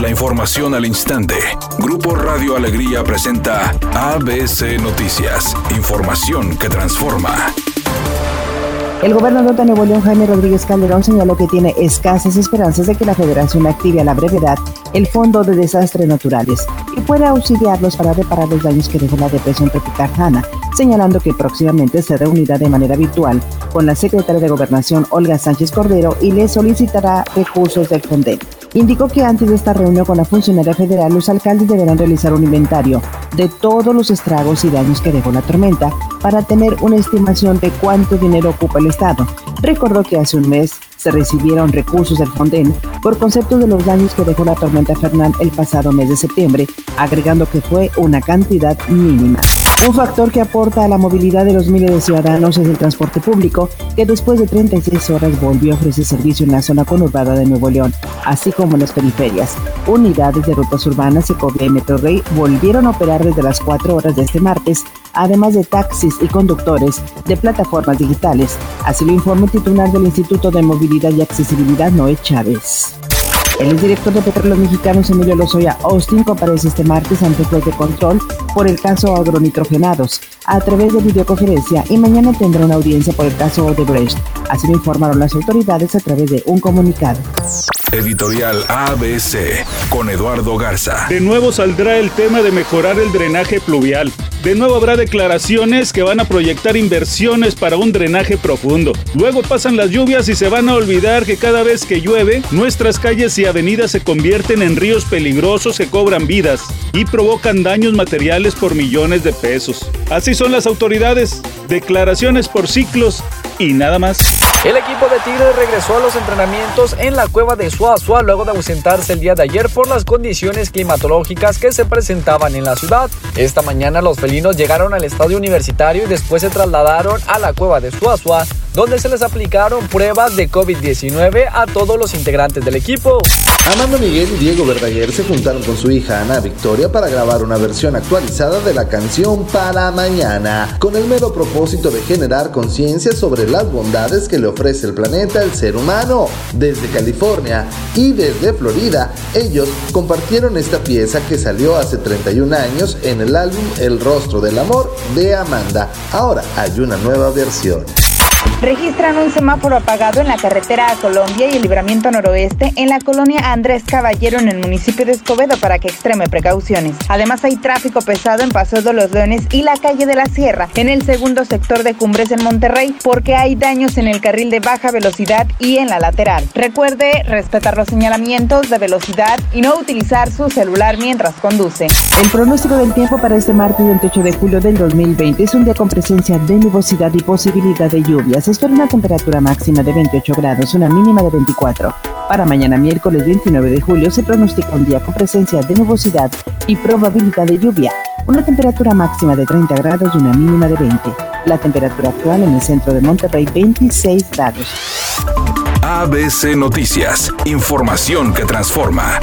La información al instante. Grupo Radio Alegría presenta ABC Noticias. Información que transforma. El gobernador de Nuevo León, Jaime Rodríguez Calderón, señaló que tiene escasas esperanzas de que la federación active a la brevedad el Fondo de Desastres Naturales y pueda auxiliarlos para reparar los daños que dejó la depresión tropical Hanna, señalando que próximamente se reunirá de manera virtual con la secretaria de Gobernación, Olga Sánchez Cordero, y le solicitará recursos del FONDEN. Indicó que antes de esta reunión con la funcionaria federal, los alcaldes deberán realizar un inventario de todos los estragos y daños que dejó la tormenta para tener una estimación de cuánto dinero ocupa el Estado. Recordó que hace un mes se recibieron recursos del Fonden por concepto de los daños que dejó la tormenta Fernán el pasado mes de septiembre, agregando que fue una cantidad mínima. Un factor que aporta a la movilidad de los miles de ciudadanos es el transporte público, que después de 36 horas volvió a ofrecer servicio en la zona conurbada de Nuevo León, así como en las periferias. Unidades de rutas urbanas, Ecovía y Metro Rey volvieron a operar desde las 4 horas de este martes, además de taxis y conductores de plataformas digitales. Así lo informa el titular del Instituto de Movilidad y Accesibilidad, Noé Chávez. El director de Petróleos Mexicanos, Emilio Lozoya Austin, comparece este martes ante el juez de control por el caso agronitrogenados a través de videoconferencia y mañana tendrá una audiencia por el caso Odebrecht. Así lo informaron las autoridades a través de un comunicado. Editorial ABC con Eduardo Garza. De nuevo saldrá el tema de mejorar el drenaje pluvial. De nuevo habrá declaraciones que van a proyectar inversiones para un drenaje profundo. Luego pasan las lluvias y se van a olvidar que cada vez que llueve, nuestras calles y avenidas se convierten en ríos peligrosos que cobran vidas y provocan daños materiales por millones de pesos. Así son las autoridades. Declaraciones por ciclos y nada más. El equipo de Tigres regresó a los entrenamientos en la cueva de Suazua luego de ausentarse el día de ayer por las condiciones climatológicas que se presentaban en la ciudad. Esta mañana los llegaron al estadio universitario y después se trasladaron a la cueva de Suazua, donde se les aplicaron pruebas de COVID-19 a todos los integrantes del equipo. Amanda Miguel y Diego Verdaguer se juntaron con su hija Ana Victoria para grabar una versión actualizada de la canción Para Mañana, con el mero propósito de generar conciencia sobre las bondades que le ofrece el planeta al ser humano. Desde California y desde Florida, ellos compartieron esta pieza que salió hace 31 años en el álbum El Rostro del Amor de Amanda. Ahora hay una nueva versión. Registran un semáforo apagado en la carretera a Colombia y el libramiento noroeste en la colonia Andrés Caballero en el municipio de Escobedo para que extreme precauciones. Además hay tráfico pesado en Paseo de los Leones y la calle de la Sierra en el segundo sector de Cumbres en Monterrey porque hay daños en el carril de baja velocidad y en la lateral. Recuerde respetar los señalamientos de velocidad y no utilizar su celular mientras conduce. El pronóstico del tiempo para este martes 28 de julio del 2020 es un día con presencia de nubosidad y posibilidad de se espera una temperatura máxima de 28 grados, una mínima de 24. Para mañana miércoles 29 de julio se pronostica un día con presencia de nubosidad y probabilidad de lluvia, una temperatura máxima de 30 grados y una mínima de 20. La temperatura actual en el centro de Monterrey 26 grados. ABC Noticias, información que transforma.